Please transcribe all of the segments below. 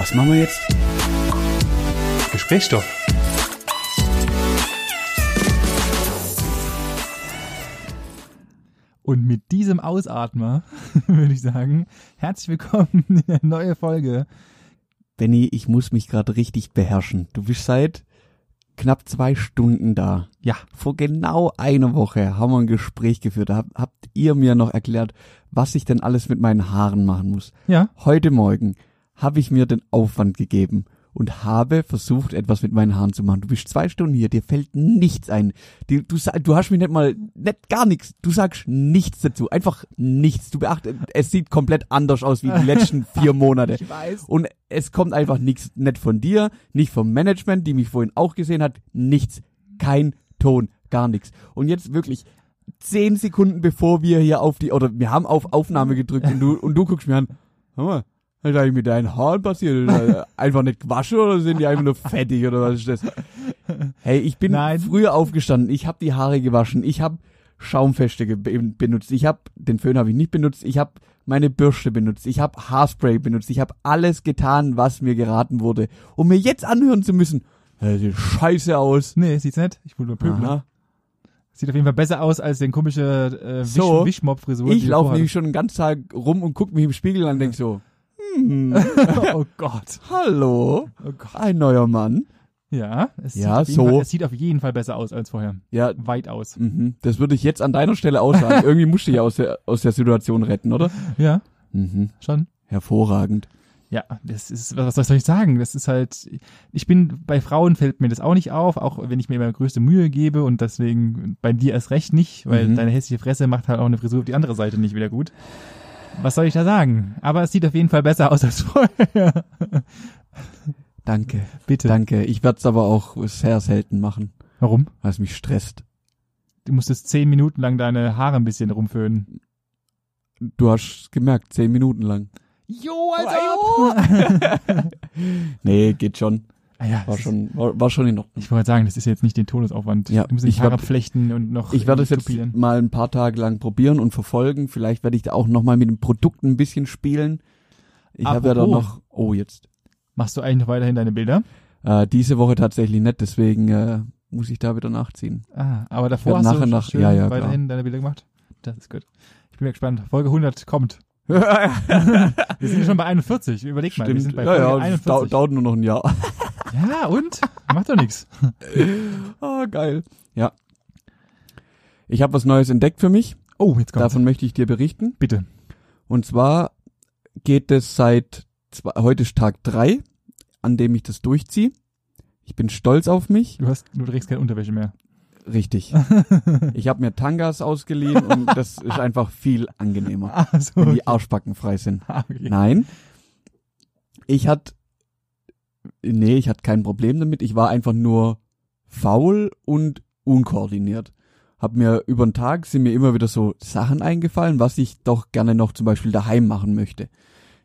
Was machen wir jetzt? Gesprächsstoff. Und mit diesem Ausatmer würde ich sagen, herzlich willkommen in eine neue Folge. Benny, ich muss mich gerade richtig beherrschen. Du bist seit knapp zwei Stunden da. Ja. Vor genau einer Woche haben wir ein Gespräch geführt. Da hab, habt ihr mir noch erklärt, was ich denn alles mit meinen Haaren machen muss. Ja. Heute Morgen habe ich mir den Aufwand gegeben und habe versucht, etwas mit meinen Haaren zu machen. Du bist zwei Stunden hier, dir fällt nichts ein. Du, du, du hast mich nicht mal, nicht gar nichts. Du sagst nichts dazu. Einfach nichts. Du beachtest, es sieht komplett anders aus wie die letzten vier Monate. Ich weiß. Und es kommt einfach nichts, nicht von dir, nicht vom Management, die mich vorhin auch gesehen hat, nichts. Kein Ton, gar nichts. Und jetzt wirklich zehn Sekunden bevor wir hier auf die, oder wir haben auf Aufnahme gedrückt und du, und du guckst mir an, hör mal, was ist eigentlich mit deinen Haaren passiert? Das Einfach nicht gewaschen oder sind die einfach nur fettig oder was ist das? Hey, ich bin Nein. früher aufgestanden, ich habe die Haare gewaschen, ich habe Schaumfeste benutzt, ich habe, den Föhn habe ich nicht benutzt, ich habe meine Bürste benutzt, ich habe Haarspray benutzt, ich habe alles getan, was mir geraten wurde, um mir jetzt anhören zu müssen, hey, sieht scheiße aus. Nee, sieht's nicht. Ich wollte nur pöbeln. Sieht auf jeden Fall besser aus als den komische äh, Wisch So. Wischmopp-Frisur. Ich laufe nämlich schon den ganzen Tag rum und guck mich im Spiegel an und denk so, hm. Oh Gott. hallo, Oh Gott. ein neuer Mann. Ja, es, Ja, sieht auf jeden so. Fall, es sieht auf jeden Fall besser aus als vorher. Ja, Weitaus. mhm, das würde ich jetzt an deiner Stelle auch sagen. Irgendwie musst du ja aus der, aus der Situation retten, oder? Ja, Mhm, schon. hervorragend. Ja, das ist, was was soll ich sagen? Das ist halt, ich bin, bei Frauen fällt mir das auch nicht auf, auch wenn ich mir immer größte Mühe gebe und deswegen bei dir erst recht nicht, weil Mhm. deine hässliche Fresse macht halt auch eine Frisur auf die andere Seite nicht wieder gut. Was soll ich da sagen? Aber es sieht auf jeden Fall besser aus als vorher. Danke, Bitte. danke. Ich werde es aber auch sehr selten machen, Warum? weil es mich stresst. Du musstest zehn Minuten lang deine Haare ein bisschen rumföhnen. Du hast gemerkt, zehn Minuten lang. Jo, als Nee, geht schon. Ah ja, War schon, war, war schon in Ordnung. Ich wollte sagen, das ist jetzt nicht den Todesaufwand. Ja, du musst nicht ich Haare flechten und noch Ich werde es jetzt mal ein paar Tage lang probieren und verfolgen. Vielleicht werde ich da auch noch mal mit dem Produkt ein bisschen spielen. Ich habe ja da noch, oh jetzt, Machst du eigentlich noch weiterhin deine Bilder? äh, diese Woche tatsächlich nicht, deswegen äh, muss ich da wieder nachziehen. Ah, aber davor hast nachher du nach- schön ja, ja, weiterhin deine Bilder gemacht. Das ist gut. Ich bin mal gespannt. Folge 100 kommt. Wir sind schon bei 41. Überleg mal, wir sind bei ja, Folge ja, dau 41. dauert nur noch ein Jahr. Ja, und? Macht doch nichts. Ah, geil. Ja. Ich habe was Neues entdeckt für mich. Oh, jetzt kommt's. Davon möchte ich dir berichten. Bitte. Und zwar geht es seit, zwei, heute ist Tag drei, an dem ich das durchziehe. Ich bin stolz auf mich. Du hast, du trägst keine Unterwäsche mehr. Richtig. Ich habe mir Tangas ausgeliehen und das ist einfach viel angenehmer, Ah, so. wenn die Arschbacken frei sind. Ah, okay. Nein. Ich hatte, nee, ich hatte kein Problem damit. Ich war einfach nur faul und unkoordiniert. Hab mir über den Tag sind mir immer wieder so Sachen eingefallen, was ich doch gerne noch zum Beispiel daheim machen möchte.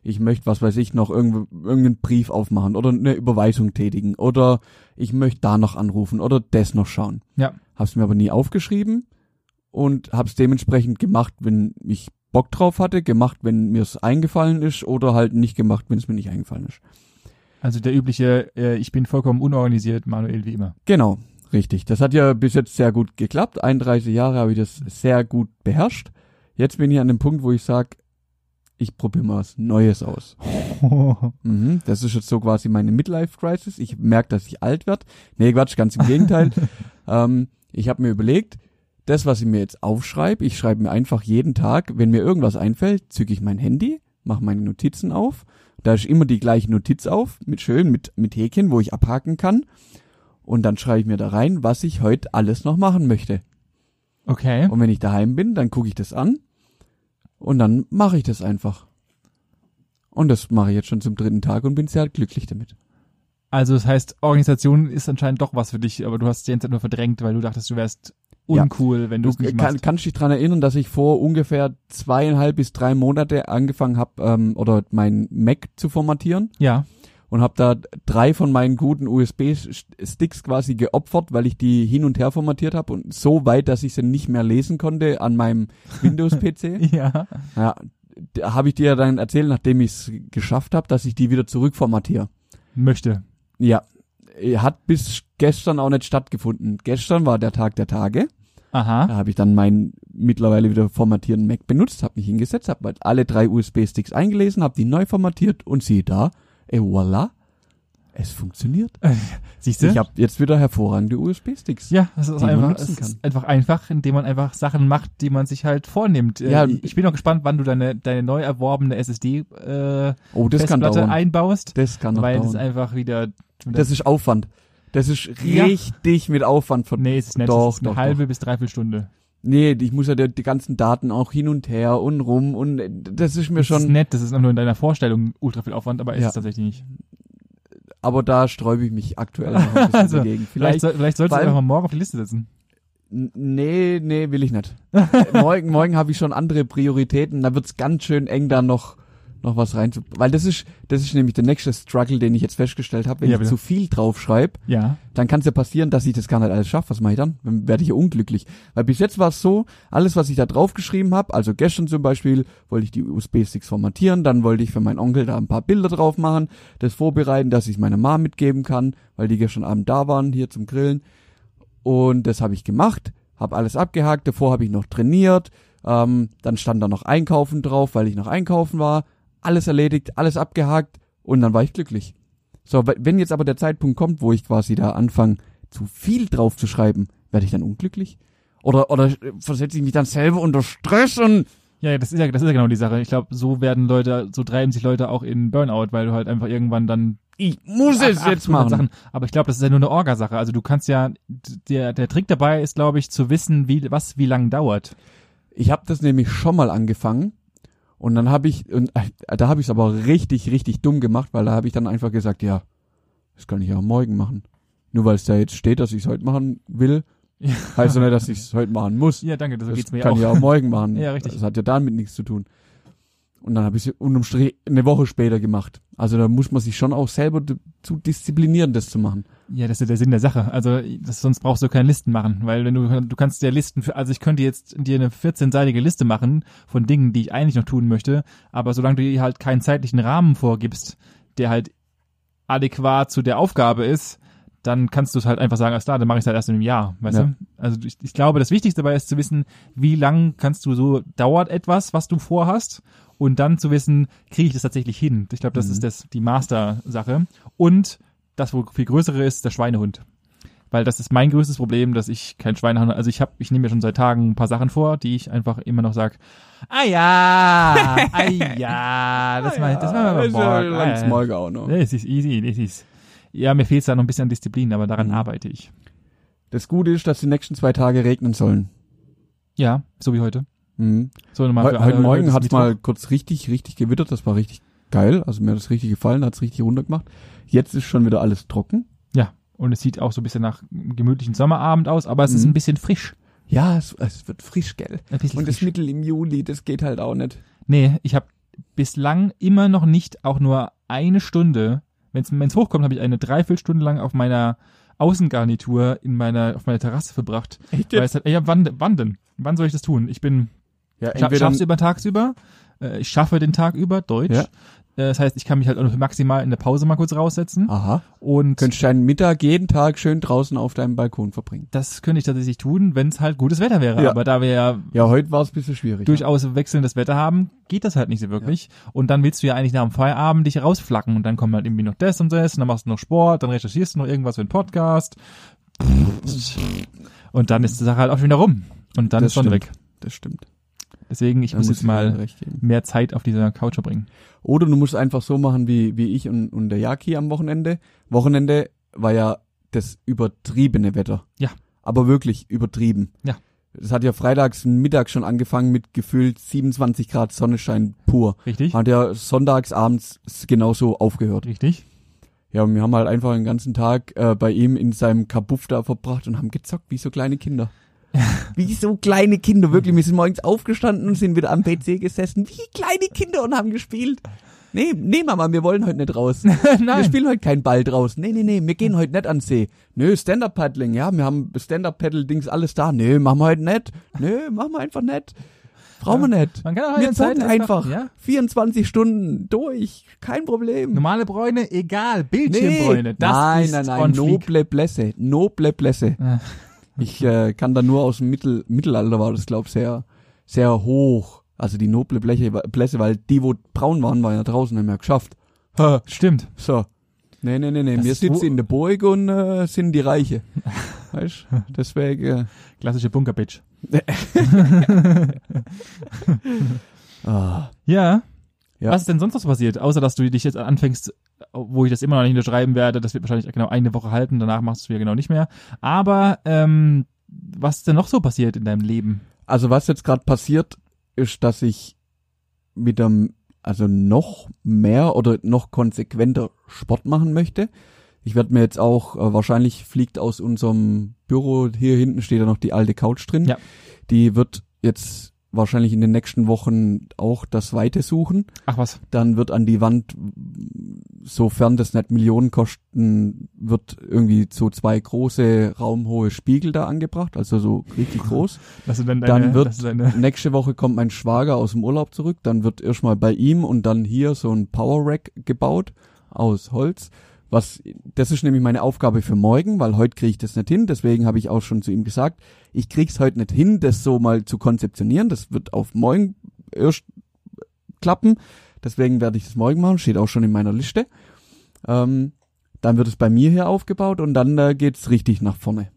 Ich möchte, was weiß ich, noch irgend, irgendeinen Brief aufmachen oder eine Überweisung tätigen oder ich möchte da noch anrufen oder das noch schauen. Ja. Hab's mir aber nie aufgeschrieben und hab's dementsprechend gemacht, wenn ich Bock drauf hatte, gemacht, wenn mir's eingefallen ist oder halt nicht gemacht, wenn es mir nicht eingefallen ist. Also der übliche, äh, ich bin vollkommen unorganisiert, Manuel wie immer. Genau, richtig. Das hat ja bis jetzt sehr gut geklappt. 31 Jahre habe ich das sehr gut beherrscht. Jetzt bin ich an dem Punkt, wo ich sag, ich probiere mal was Neues aus. Mhm, das ist jetzt so quasi meine Midlife-Crisis. Ich merke, dass ich alt werde. Nee, Quatsch, ganz im Gegenteil. ähm, ich habe mir überlegt, das, was ich mir jetzt aufschreibe, ich schreibe mir einfach jeden Tag, wenn mir irgendwas einfällt, zücke ich mein Handy, mache meine Notizen auf. Da ist immer die gleiche Notiz auf, mit schön, mit, mit Häkchen, wo ich abhaken kann. Und dann schreibe ich mir da rein, was ich heute alles noch machen möchte. Okay. Und wenn ich daheim bin, dann gucke ich das an und dann mache ich das einfach. Und das mache ich jetzt schon zum dritten Tag und bin sehr glücklich damit. Also das heißt, Organisation ist anscheinend doch was für dich, aber du hast es Zeit nur verdrängt, weil du dachtest, du wärst Ja. uncool, wenn du es nicht kann, machst. kannst dich dran erinnern, dass ich vor ungefähr zweieinhalb bis drei Monate angefangen habe, ähm, oder mein Mac zu formatieren Ja. und habe da drei von meinen guten USB-Sticks quasi geopfert, weil ich die hin und her formatiert habe und so weit, dass ich sie nicht mehr lesen konnte an meinem Windows-PC. Ja. ja, habe ich dir ja dann erzählt, nachdem ich es geschafft habe, dass ich die wieder zurückformatiere. Möchte. Ja, hat bis gestern auch nicht stattgefunden. Gestern war der Tag der Tage. Aha. Da habe ich dann meinen mittlerweile wieder formatierten Mac benutzt, habe mich hingesetzt, habe halt alle drei USB-Sticks eingelesen, habe die neu formatiert und siehe da, et voilà, es funktioniert. Siehst du? Ich habe jetzt wieder hervorragende USB-Sticks. ja, es ist einfach, es kann. ist einfach einfach, indem man einfach Sachen macht, die man sich halt vornimmt. Äh, Ja, ich bin auch gespannt, wann du deine, deine neu erworbene SSD äh, Oh, das kann Festplatte dauern. einbaust, Das kann noch weil dauern. einfach wieder Das ist Aufwand. Das ist Ja. richtig mit Aufwand von. Nee, es ist nicht. Doch, es ist eine doch, halbe bis dreiviertel Stunde. Nee, ich muss ja die, die ganzen Daten auch hin und her und rum und äh, das ist mir Das ist schon. nett, das ist nur in deiner Vorstellung ultra viel Aufwand, aber ist Ja. es tatsächlich nicht. Aber da sträube ich mich aktuell noch ein bisschen Also, dagegen. Vielleicht, Vielleicht. soll, vielleicht solltest du einfach mal morgen auf die Liste setzen. Nee, nee, will ich nicht. morgen, morgen habe ich schon andere Prioritäten. Da wird's ganz schön eng, da noch noch was rein. Weil das ist, das ist nämlich der nächste Struggle, den ich jetzt festgestellt habe. Wenn Ja, ich zu viel draufschreibe, Ja. dann kann es ja passieren, dass ich das gar nicht alles schaffe. Was mache ich dann? Dann werde ich ja unglücklich. Weil bis jetzt war es so, alles, was ich da draufgeschrieben habe, also gestern zum Beispiel, wollte ich die USB-Sticks formatieren, dann wollte ich für meinen Onkel da ein paar Bilder drauf machen, das vorbereiten, dass ich meiner Mom mitgeben kann, weil die gestern Abend da waren, hier zum Grillen. Und das habe ich gemacht, habe alles abgehakt, davor habe ich noch trainiert, ähm, dann stand da noch Einkaufen drauf, weil ich noch einkaufen war, alles erledigt, alles abgehakt und dann war ich glücklich. So, we- wenn jetzt aber der Zeitpunkt kommt, wo ich quasi da anfange, zu viel drauf zu schreiben, werde ich dann unglücklich? Oder, oder versetze ich mich dann selber unter Stress und Ja, das ist ja, das ist ja genau die Sache. Ich glaube, so werden Leute, so treiben sich Leute auch in Burnout, weil du halt einfach irgendwann dann ich muss es ach- jetzt 800 machen. Sachen. Aber ich glaube, das ist ja nur eine Orga-Sache. Also du kannst ja, der, der Trick dabei ist, glaube ich, zu wissen, wie, was wie lang dauert. Ich habe das nämlich schon mal angefangen und dann habe ich, und äh, da habe ich es aber richtig, richtig dumm gemacht, weil da habe ich dann einfach gesagt, ja, das kann ich ja auch morgen machen. Nur weil es da jetzt steht, dass ich es heute machen will, Ja. heißt ja nicht, dass ich es heute machen muss. Ja, danke, so das geht's mir kann auch. ich ja auch morgen machen. Ja, richtig. Das hat ja damit nichts zu tun. Und dann habe ich es unterm Strich eine Woche später gemacht. Also da muss man sich schon auch selber zu disziplinieren, das zu machen. Ja, das ist der Sinn der Sache. Also das, sonst brauchst du keine Listen machen, weil wenn du du kannst ja Listen für, also ich könnte jetzt dir eine 14-seitige Liste machen von Dingen, die ich eigentlich noch tun möchte, aber solange du dir halt keinen zeitlichen Rahmen vorgibst, der halt adäquat zu der Aufgabe ist, dann kannst du es halt einfach sagen, alles klar, dann mache ich es halt erst in einem Jahr, weißt Ja. du? Also ich, ich glaube, das Wichtigste dabei ist zu wissen, wie lang kannst du so, dauert etwas, was du vorhast und dann zu wissen, kriege ich das tatsächlich hin. Ich glaube, das Mhm. ist das die Master-Sache. Und das, wo viel größere ist, der Schweinehund. Weil das ist mein größtes Problem, dass ich kein Schweinehund, also ich habe, ich nehme mir schon seit Tagen ein paar Sachen vor, die ich einfach immer noch sag, ah ja, ah ja, das mal, das mal das ja morgen. langs Ah, Morgen auch noch. Das ist easy, das ist. Ja, mir fehlt da noch ein bisschen an Disziplin, aber daran Mhm. arbeite ich. Das Gute ist, dass die nächsten zwei Tage regnen sollen. Ja, so wie heute. Mhm. So für heute alle, Morgen ist hat's Mittwoch. mal kurz richtig, richtig gewittert. Das war richtig geil. Also mir hat das richtig gefallen, hat's richtig runtergemacht. Jetzt ist schon wieder alles trocken. Ja, und es sieht auch so ein bisschen nach einem gemütlichen Sommerabend aus, aber es ist Mhm. ein bisschen frisch. Ja, es, es wird frisch, gell? Und das frisch. Mittel im Juli, das geht halt auch nicht. Nee, ich habe bislang immer noch nicht auch nur eine Stunde, wenn es hochkommt, habe ich eine Dreiviertelstunde lang auf meiner Außengarnitur in meiner, auf meiner Terrasse verbracht. Echt Weil es halt, ja, wann, wann denn? Wann soll ich das tun? Ich bin, Ja, scha schaff's über tagsüber, äh, ich schaffe den Tag über, Deutsch. Ja. Äh, das heißt, ich kann mich halt auch maximal in der Pause mal kurz raussetzen. Aha. Und Könntest deinen Mittag jeden Tag schön draußen auf deinem Balkon verbringen. das könnte ich tatsächlich tun, wenn es halt gutes Wetter wäre. Ja. Aber da wir ja Ja, heute war es ein bisschen schwierig. durchaus wechselndes Wetter haben, geht das halt nicht so wirklich. Und dann willst du ja eigentlich nach dem Feierabend dich rausflacken und dann kommt halt irgendwie noch das und das und dann machst du noch Sport, dann recherchierst du noch irgendwas für einen Podcast. Und dann ist die Sache halt auch schon wieder rum. Und dann Das ist stimmt. weg. Das stimmt. Deswegen, ich muss muss jetzt mal mehr Zeit auf dieser Couch verbringen. Oder du musst einfach so machen wie, wie ich und, und der Jaki am Wochenende. Wochenende war ja das übertriebene Wetter. Ja. Aber wirklich übertrieben. Ja. Es hat ja freitags Mittag schon angefangen mit gefühlt 27 Grad Sonnenschein pur. Richtig? Hat ja sonntags abends genauso aufgehört. Richtig? Ja, und wir haben halt einfach den ganzen Tag äh, bei ihm in seinem Kabuff da verbracht und haben gezockt wie so kleine Kinder. Wie so kleine Kinder, wirklich. Wir sind morgens aufgestanden und sind wieder am PC gesessen, wie kleine Kinder und haben gespielt. Nee, nee, Mama, wir wollen heute nicht raus. Wir Nein. spielen heute keinen Ball draußen. Nee, nee, nee, wir gehen heute nicht an See. Nö, Stand-Up-Paddling, ja, wir haben Stand-Up-Paddle-Dings alles da. Nö, machen wir heute nicht. Nö, machen wir einfach nicht. Brauchen wir nicht. Man kann auch Wir zocken einfach. Ja? 24 Stunden durch. Kein Problem. Normale Bräune, egal. Bildschirmbräune. Das nein, ist nein, nein, noble Blässe. Noble Blässe. Ah. Ich äh, kann da nur aus dem Mittel, Mittelalter war das, glaub sehr, sehr hoch. Also die noble Bleche, Blässe, weil die, wo braun waren, waren ja draußen, haben ja geschafft. Ha, Stimmt. so. Nee, nee, nee, nee. Wir sitzen in der Burg und äh, sind die Reiche. weißt Deswegen. Äh, Klassische Bunker-Bitch. ah. Ja. Ja. Was ist denn sonst noch so passiert? Außer, dass du dich jetzt anfängst, wo ich das immer noch nicht unterschreiben werde, das wird wahrscheinlich genau eine Woche halten, danach machst du es wieder genau nicht mehr. Aber ähm, was ist denn noch so passiert in deinem Leben? Also was jetzt gerade passiert, ist, dass ich mit einem, also noch mehr oder noch konsequenter Sport machen möchte. Ich werde mir jetzt auch, äh, wahrscheinlich fliegt aus unserem Büro, hier hinten steht ja noch die alte Couch drin. Ja. Die wird jetzt wahrscheinlich in den nächsten Wochen auch das Weite suchen. Ach was. Dann wird an die Wand, sofern das nicht Millionen kosten, wird irgendwie so zwei große raumhohe Spiegel da angebracht, also so richtig groß. Das ist dann Dann deine, wird- das ist deine, Nächste Woche kommt mein Schwager aus dem Urlaub zurück, dann wird erstmal bei ihm und dann hier so ein Power Rack gebaut aus Holz. Was, das ist nämlich meine Aufgabe für morgen, weil heute kriege ich das nicht hin. Deswegen habe ich auch schon zu ihm gesagt, ich krieg's heute nicht hin, das so mal zu konzeptionieren. Das wird auf morgen erst klappen. Deswegen werde ich das morgen machen, steht auch schon in meiner Liste. Ähm, dann wird es bei mir hier aufgebaut und dann äh, geht's richtig nach vorne.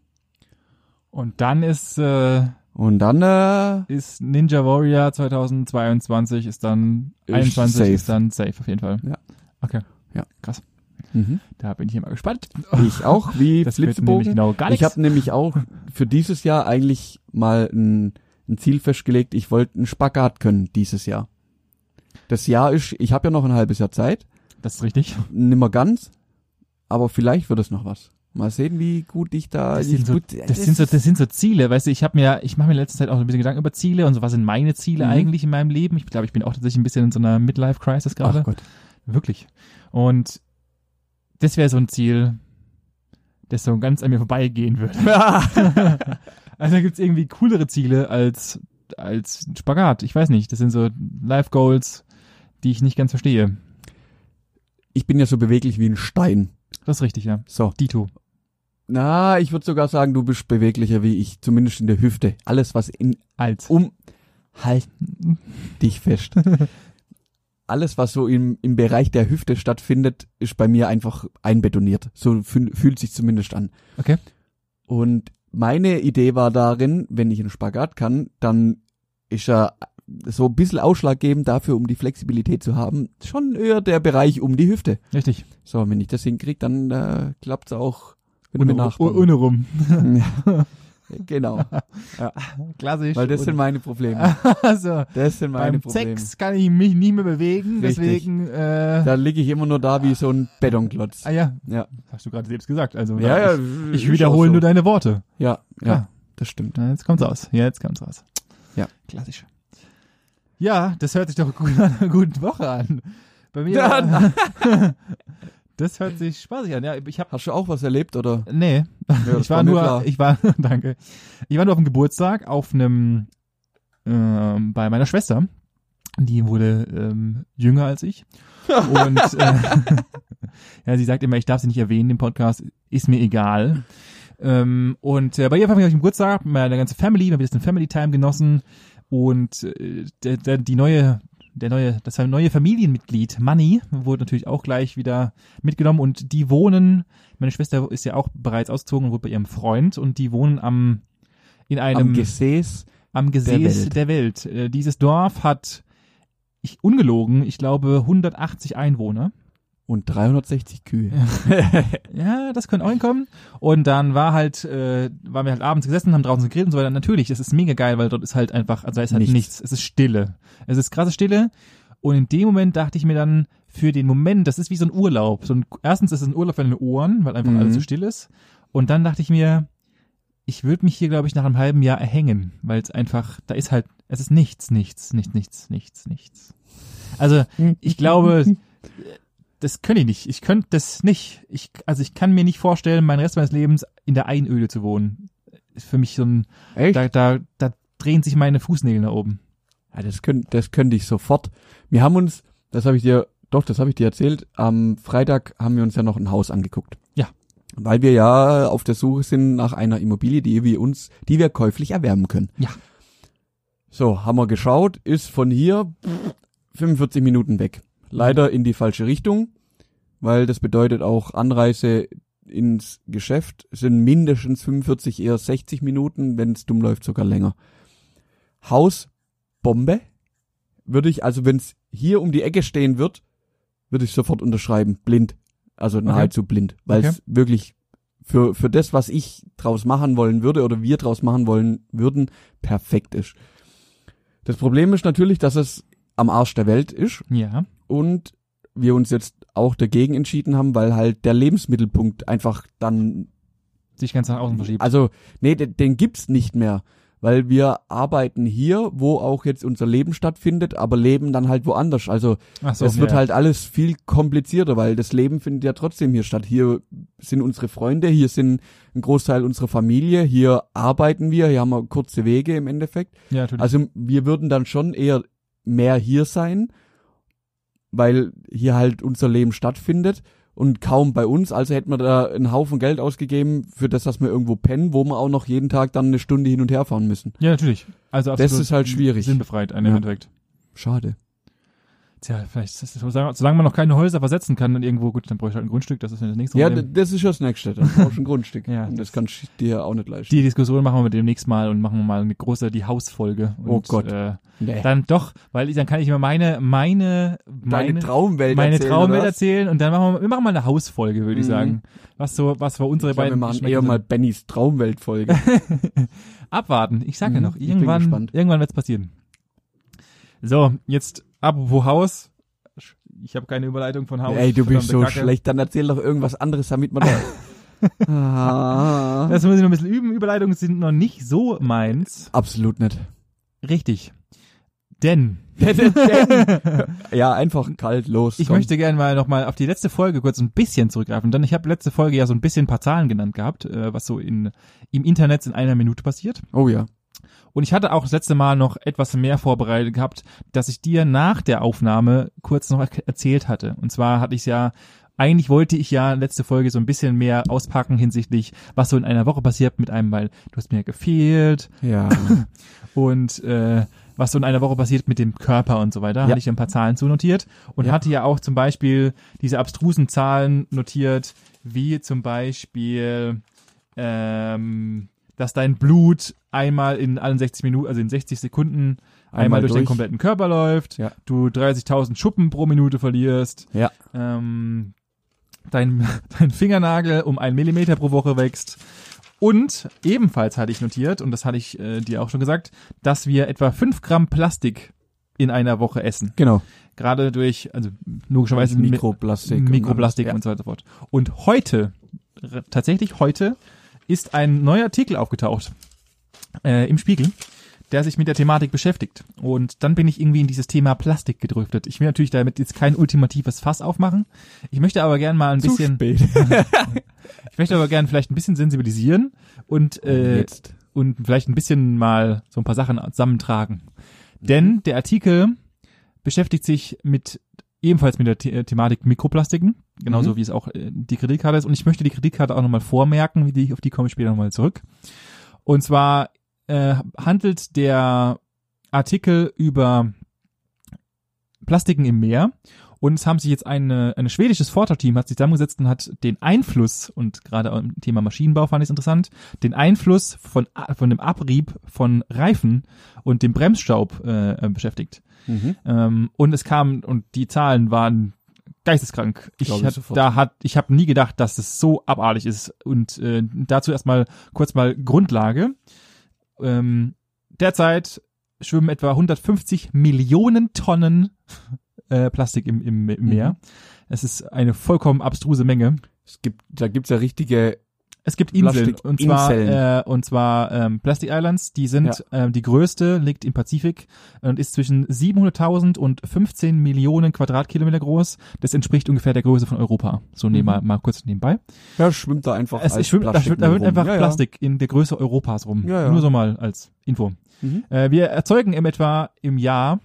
und dann ist, äh, Und dann äh, ist Ninja Warrior 2022 ist dann, Ist 21 safe. ist dann safe auf jeden Fall. Ja. Okay. Ja. Krass. Mhm. Da bin ich immer gespannt. ich auch, wie Das Flitzebogen. genau gar Ich habe nämlich auch für dieses Jahr eigentlich mal ein, ein Ziel festgelegt, ich wollte einen Spagat können dieses Jahr. Das Jahr ist, ich habe ja noch ein halbes Jahr Zeit, Das ist richtig. nimmer ganz, aber vielleicht wird es noch was. Mal sehen, wie gut ich da. Das sind, so, gut, das, sind so, das sind so Ziele, weißt du, ich habe mir, ich mache mir in letzter Zeit auch ein bisschen Gedanken über Ziele und so, was sind meine Ziele Mhm. eigentlich in meinem Leben. Ich glaube, ich bin auch tatsächlich ein bisschen in so einer Midlife-Crisis gerade. Ach Gott. Wirklich. Und das wäre so ein Ziel, das so ganz an mir vorbeigehen würde. also da gibt's irgendwie coolere Ziele als, als Spagat. Ich weiß nicht, das sind so Life-Goals, die ich nicht ganz verstehe. ich bin ja so beweglich wie ein Stein. Das ist richtig, ja. So. Dito. Na, ich würde sogar sagen, du bist beweglicher wie ich, zumindest in der Hüfte. Alles, was in Als. um halt dich fest. Alles, was so im, im Bereich der Hüfte stattfindet, ist bei mir einfach einbetoniert. So fühl, fühlt sich zumindest an. Okay. Und meine Idee war darin, wenn ich einen Spagat kann, dann ist er so ein bisschen ausschlaggebend dafür, um die Flexibilität zu haben, schon eher der Bereich um die Hüfte. Richtig. So, wenn ich das hinkriege, dann äh, klappt's auch Ohne, rum. genau, Klassisch. weil das sind meine Probleme. also, Das sind meine beim Probleme. Sex kann ich mich nicht mehr bewegen, Richtig. deswegen, äh, Da liege ich immer nur da wie so ein Betonklotz. ah ja, Ja, hast du gerade selbst gesagt, also, ja, ja. ich, ich ist wiederhole auch nur so. deine Worte. Ja, ja, Ah. das stimmt. Na, jetzt kommt's raus. Ja, jetzt kommt's raus. Ja. Klassisch. Ja, das hört sich doch gut an einer guten Woche an. Bei mir. Ja, das hört sich spaßig an. Ja, ich habe Hast du auch was erlebt oder? nee, Ja, ich war, mir nur, klar. ich war, danke. Ich war nur auf dem Geburtstag auf einem ähm, bei meiner Schwester. Die wurde ähm, jünger als ich. Und äh, ja, sie sagt immer, ich darf sie nicht erwähnen im Podcast, ist mir egal. Ähm, und äh, bei ihr war ich auf dem Geburtstag, meine ganze Family, wir haben jetzt eine Family Time genossen und äh, der, der, die neue, der neue, das neue Familienmitglied Manny wurde natürlich auch gleich wieder mitgenommen und die wohnen, meine Schwester ist ja auch bereits ausgezogen und wohnt bei ihrem Freund und die wohnen am in einem Am Gesäß. am Gesäß der Welt. Welt. Äh, dieses Dorf hat, ich ungelogen, ich glaube 180 Einwohner. Und 360 Kühe. Ja, das könnte auch hinkommen. Und dann war halt, äh, waren wir halt abends gesessen, haben draußen gegrillt und so weiter. Natürlich, das ist mega geil, weil dort ist halt einfach, also da ist halt nichts. Nichts. Es ist Stille. Es ist krasse Stille. Und in dem Moment dachte ich mir dann, für den Moment, das ist wie so ein Urlaub. So ein, erstens ist es ein Urlaub für deine Ohren, weil einfach Mhm. alles so still ist. Und dann dachte ich mir, ich würde mich hier, glaube ich, nach einem halben Jahr erhängen, weil es einfach, da ist halt, es ist nichts, nichts, nichts, nichts, nichts, nichts. Also, ich glaube, das könnte ich nicht. Ich könnte das nicht. Ich, also ich kann mir nicht vorstellen, meinen Rest meines Lebens in der Einöde zu wohnen. Ist für mich so ein, Echt? da, da, da drehen sich meine Fußnägel nach oben. Ja, das könnte das könnte ich sofort. Wir haben uns, das habe ich dir, doch, das habe ich dir erzählt, am Freitag haben wir uns ja noch ein Haus angeguckt. Ja. Weil wir ja auf der Suche sind nach einer Immobilie, die wir uns, die wir käuflich erwerben können. Ja. So, haben wir geschaut, ist von hier 45 Minuten weg. Leider in die falsche Richtung, weil das bedeutet auch Anreise ins Geschäft sind mindestens 45, eher 60 Minuten, wenn es dumm läuft, sogar länger. Haus, Bombe, würde ich, also wenn es hier um die Ecke stehen wird, würde ich sofort unterschreiben, blind. Also nahezu blind, weil es Okay. wirklich für, für das, was ich draus machen wollen würde oder wir draus machen wollen würden, perfekt ist. Das Problem ist natürlich, dass es am Arsch der Welt ist Ja. Und wir uns jetzt auch dagegen entschieden haben, weil halt der Lebensmittelpunkt einfach dann, Sich ganz nach außen verschiebt. also nee, den, den gibt's nicht mehr, weil wir arbeiten hier, wo auch jetzt unser Leben stattfindet, aber leben dann halt woanders. Also so, es wird ja. halt alles viel komplizierter, weil das Leben findet ja trotzdem hier statt. Hier sind unsere Freunde, hier sind ein Großteil unserer Familie, hier arbeiten wir, hier haben wir kurze Wege im Endeffekt. Ja, natürlich. Also wir würden dann schon eher mehr hier sein, weil hier halt unser Leben stattfindet und kaum bei uns. Also hätten wir da einen Haufen Geld ausgegeben für das, dass wir irgendwo pennen, wo wir auch noch jeden Tag dann eine Stunde hin und her fahren müssen. ja, natürlich. Also Das absolut ist halt schwierig. Sinnbefreit, ein Ja. Endeffekt. Schade. Tja, vielleicht, ist solange man noch keine Häuser versetzen kann und irgendwo, gut, dann bräuchte ich halt ein Grundstück, das ist ja das nächste Ja, Problem. das ist ja das nächste. Dann brauchst du ein Grundstück. Ja, und das, das- kannst du dir auch nicht leisten. Die Diskussion machen wir demnächst mal und machen wir mal eine große, die Hausfolge. Und, Oh Gott. Äh, nee. dann doch, weil ich, dann kann ich immer meine, meine, meine, Deine Traumwelt meine erzählen, Traumwelt erzählen und dann machen wir, wir machen mal eine Hausfolge, würde ich Mhm. sagen. Was so, was für unsere Ich glaub, wir beiden machen eher mal Bennys Traumweltfolge. abwarten. Ich sag ja Mhm, noch, ich bin irgendwann, irgendwann wird's passieren. So, jetzt apropos Haus. Ich habe keine Überleitung von Haus. Ey, du bist so Kacke. schlecht. Dann erzähl doch irgendwas anderes, damit man da... ah. Das muss ich noch ein bisschen üben. Überleitungen sind noch nicht so meins. Absolut nicht. Richtig. Denn ja, einfach kalt los. ich komm. möchte gerne mal nochmal auf die letzte Folge kurz ein bisschen zurückgreifen. Denn ich habe letzte Folge ja so ein bisschen ein paar Zahlen genannt gehabt, äh, was so in, im Internet in einer Minute passiert. Oh ja. Und ich hatte auch das letzte Mal noch etwas mehr vorbereitet gehabt, dass ich dir nach der Aufnahme kurz noch er- erzählt hatte. Und zwar hatte ich ja, eigentlich wollte ich ja letzte Folge so ein bisschen mehr auspacken hinsichtlich, was so in einer Woche passiert mit einem, weil du hast mir gefehlt Ja. und äh, was so in einer Woche passiert mit dem Körper und so weiter, Ja. hatte ich ein paar Zahlen zu notiert und Ja. hatte ja auch zum Beispiel diese abstrusen Zahlen notiert, wie zum Beispiel ähm, dass dein Blut einmal in allen 60 Minuten, also in 60 Sekunden einmal, Einmal durch, durch. den kompletten Körper läuft, Ja. du 30.000 Schuppen pro Minute verlierst, Ja. ähm, dein, dein Fingernagel um einen Millimeter pro Woche wächst und ebenfalls hatte ich notiert, und das hatte ich äh, dir auch schon gesagt, dass wir etwa 5 Gramm Plastik in einer Woche essen. Genau. Gerade durch, also logischerweise Mikroplastik. und Mikroplastik alles. und so weiter und so fort. Und heute, tatsächlich heute, ist ein neuer Artikel aufgetaucht äh, im Spiegel, der sich mit der Thematik beschäftigt. Und dann bin ich irgendwie in dieses Thema Plastik gedriftet. Ich will natürlich damit jetzt kein ultimatives Fass aufmachen. Ich möchte aber gern mal ein Zu bisschen, spät. ich möchte aber gern vielleicht ein bisschen sensibilisieren und äh, Jetzt. und vielleicht ein bisschen mal so ein paar Sachen zusammentragen. Denn der Artikel beschäftigt sich mit ebenfalls mit der The äh, Thematik Mikroplastiken, genauso Mhm. wie es auch äh, die Kreditkarte ist. Und ich möchte die Kreditkarte auch nochmal vormerken, wie die, auf die komme ich später nochmal zurück. Und zwar äh, handelt der Artikel über Plastiken im Meer. Und es haben sich jetzt eine, ein schwedisches Forscherteam hat sich zusammengesetzt und hat den Einfluss, und gerade im Thema Maschinenbau fand ich es interessant, den Einfluss von, von dem Abrieb von Reifen und dem Bremsstaub äh, beschäftigt. Mhm. Ähm, und es kam, und die Zahlen waren geisteskrank. Ich ich hat, da hat, ich habe nie gedacht, dass es so abartig ist. Und äh, dazu erstmal kurz mal Grundlage. Ähm, derzeit schwimmen etwa 150 Millionen Tonnen äh, Plastik im, im, im Meer. Mhm. Es ist eine vollkommen abstruse Menge. Es gibt, da gibt's ja richtige Es gibt Inseln Plastik- und zwar Inseln. äh, und zwar ähm, Plastic Islands. Die sind äh, die größte liegt im Pazifik und ist zwischen 700.000 und 15 Millionen Quadratkilometer groß. Das entspricht ungefähr der Größe von Europa. So nehmen wir mal kurz nebenbei. Ja, schwimmt da einfach Es als schwimmt, da, schwimmt, da wird einfach ja, ja. Plastik in der Größe Europas rum. Ja, ja. Nur so mal als Info. Mhm. Äh, wir erzeugen im etwa im Jahr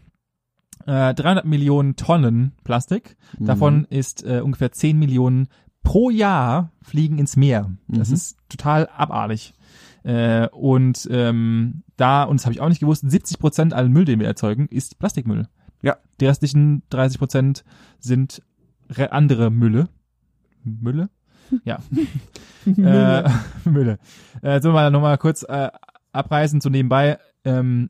äh, 300 Millionen Tonnen Plastik. Mhm. Davon ist äh, ungefähr 10 Millionen pro Jahr fliegen ins Meer. Das Mhm. ist total abartig. Äh, und ähm, da, und das habe ich auch nicht gewusst, 70 Prozent allen Müll, den wir erzeugen, ist Plastikmüll. Ja. Die restlichen 30 Prozent sind re andere Mülle. Mülle? Ja. äh, Mülle. Äh, so mal nochmal kurz äh, abreißen so nebenbei. Ähm,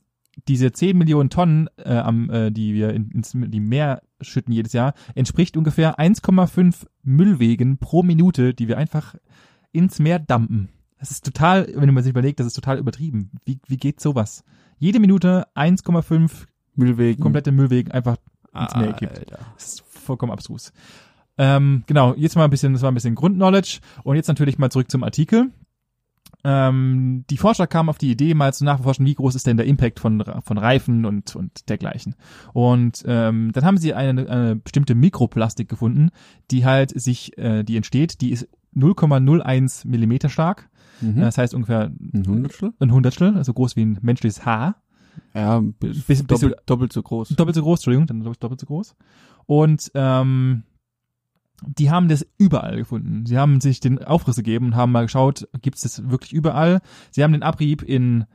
diese 10 Millionen Tonnen, äh, am, äh, die wir in, ins die Meer schütten jedes Jahr, entspricht ungefähr 1,5 Müllwegen pro Minute, die wir einfach ins Meer dumpen. Das ist total, wenn man sich überlegt, das ist total übertrieben. Wie, wie geht sowas? Jede Minute 1,5 Müllwegen. komplette Müllwegen einfach ins Meer gibt. Das ist vollkommen abstrus. Ähm, genau, jetzt mal ein bisschen, das war ein bisschen Grundknowledge und jetzt natürlich mal zurück zum Artikel. Ähm, die Forscher kamen auf die Idee, mal zu nachforschen, wie groß ist denn der Impact von, von Reifen und, und dergleichen. Und ähm, dann haben sie eine, eine bestimmte Mikroplastik gefunden, die halt sich, äh, die entsteht, die ist 0,01 Millimeter stark. Mhm. Das heißt ungefähr Ein Hundertstel? ein Hundertstel, also groß wie ein menschliches Haar. Ja, bis, Bisschen- doppelt, doppelt so groß. Doppelt so groß, Entschuldigung, dann doppelt, doppelt so groß. Und ähm, die haben das überall gefunden. Sie haben sich den Aufriss gegeben und haben mal geschaut, gibt es das wirklich überall? Sie haben den Abrieb in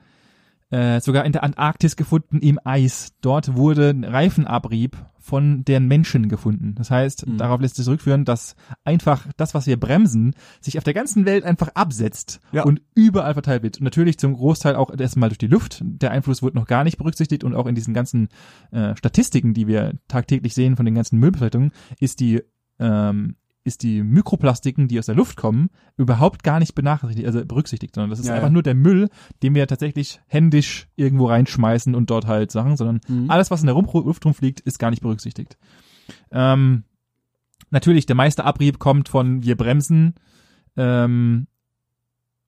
äh, sogar in der Antarktis gefunden, im Eis. Dort wurde ein Reifenabrieb von den Menschen gefunden. Das heißt, Mhm. darauf lässt sich zurückführen, dass einfach das, was wir bremsen, sich auf der ganzen Welt einfach absetzt Ja. und überall verteilt wird. Und natürlich zum Großteil auch erstmal durch die Luft. Der Einfluss wird noch gar nicht berücksichtigt und auch in diesen ganzen äh, Statistiken, die wir tagtäglich sehen von den ganzen Müllbeschattungen, ist die ähm, ist die Mikroplastiken, die aus der Luft kommen, überhaupt gar nicht benachrichtigt, also berücksichtigt, sondern das ist Ja, einfach ja. nur der Müll, den wir tatsächlich händisch irgendwo reinschmeißen und dort halt Sachen, sondern Mhm. alles, was in der Luft rumfliegt, ist gar nicht berücksichtigt. Ähm, natürlich, der meiste Abrieb kommt von wir bremsen ähm,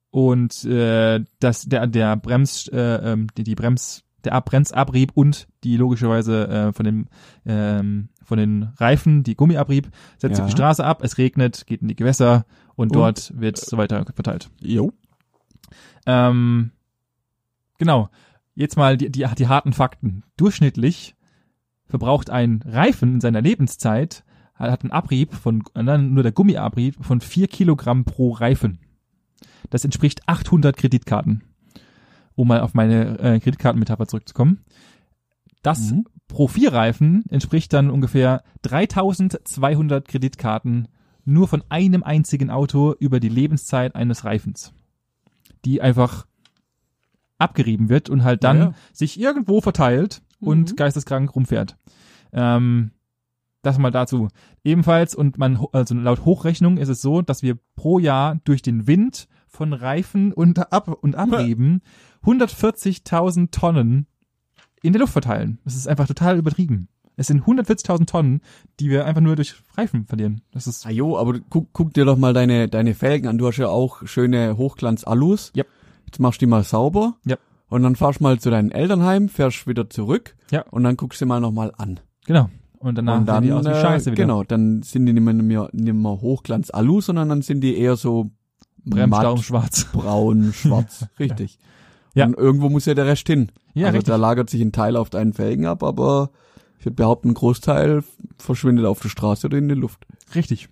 und äh, das der der Brems äh, ähm, die, die Brems der Ab Bremsabrieb und die logischerweise äh, von dem ähm, von den Reifen die Gummiabrieb setzt Ja. auf die Straße ab, es regnet, geht in die Gewässer und, Und, dort wird so weiter verteilt. Jo. Ähm, genau. Jetzt mal die, die, die harten Fakten. Durchschnittlich verbraucht ein Reifen in seiner Lebenszeit, hat einen Abrieb von, nur der Gummiabrieb von vier Kilogramm pro Reifen. Das entspricht 800 Kreditkarten. Um mal auf meine äh, Kreditkartenmetapher zurückzukommen. Das Mhm. Pro vier Reifen entspricht dann ungefähr 3200 Kreditkarten nur von einem einzigen Auto über die Lebenszeit eines Reifens. Die einfach abgerieben wird und halt dann Ja, ja. sich irgendwo verteilt und Mhm. geisteskrank rumfährt. Ähm, das mal dazu. Ebenfalls, und man, also laut Hochrechnung ist es so, dass wir pro Jahr durch den Wind von Reifen und Ab- und Abrieben 140.000 Tonnen in der Luft verteilen. Das ist einfach total übertrieben. Es sind 140.000 Tonnen, die wir einfach nur durch Reifen verlieren. Das ist Ah jo, aber guck, guck dir doch mal deine, deine Felgen an. Du hast ja auch schöne Hochglanz-Alus. Yep. Jetzt machst du die mal sauber. Yep. Und dann fahrst mal zu deinen Elternheim, fährst wieder zurück. Ja. Und dann guckst du mal nochmal an. genau. Und danach und dann, sehen die aus wie äh, Scheiße wieder. genau, dann sind die nicht mehr, nicht mehr, nicht mehr Hochglanz-Alu, sondern dann sind die eher so Bremsstaum schwarz. braun, schwarz. Richtig. Ja. Und irgendwo muss ja der Rest hin. Ja, also richtig. da lagert sich ein Teil auf deinen Felgen ab, aber ich würde behaupten, ein Großteil verschwindet auf der Straße oder in der Luft. Richtig.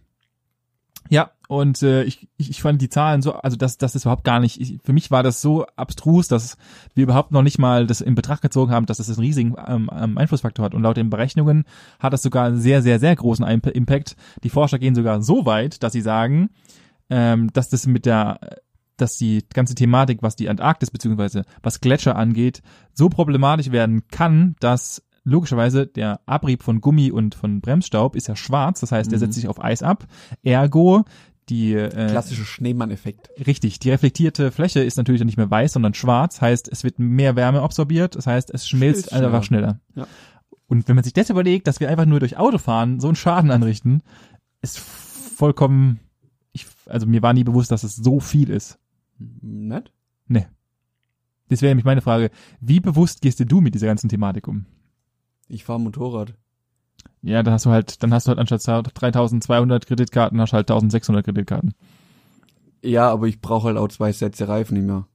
Ja, und äh, ich, ich, fand die Zahlen so, also das, das ist überhaupt gar nicht, ich, für mich war das so abstrus, dass wir überhaupt noch nicht mal das in Betracht gezogen haben, dass das einen riesigen ähm, ähm, Einflussfaktor hat. Und laut den Berechnungen hat das sogar einen sehr, sehr, sehr großen Imp Impact. Die Forscher gehen sogar so weit, dass sie sagen, ähm, dass das mit der dass die ganze Thematik, was die Antarktis beziehungsweise was Gletscher angeht, so problematisch werden kann, dass logischerweise der Abrieb von Gummi und von Bremsstaub ist ja schwarz, das heißt, er Mhm. setzt sich auf Eis ab. Ergo, die äh, Klassischer Schneemann-Effekt. richtig, die reflektierte Fläche ist natürlich dann nicht mehr weiß, sondern schwarz, heißt, es wird mehr Wärme absorbiert, das heißt, es schmilzt Schmilzt einfach schneller. Ja. Und wenn man sich das überlegt, dass wir einfach nur durch Autofahren so einen Schaden anrichten, ist vollkommen ich, also mir war nie bewusst, dass es so viel ist. Nett? Das wäre nämlich meine Frage. Wie bewusst gehst du mit dieser ganzen Thematik um? Ich fahre Motorrad. Ja, dann hast du halt, dann hast du halt anstatt 3200 Kreditkarten, hast du halt 1600 Kreditkarten. Ja, aber ich brauche halt auch zwei Sätze Reifen nicht mehr.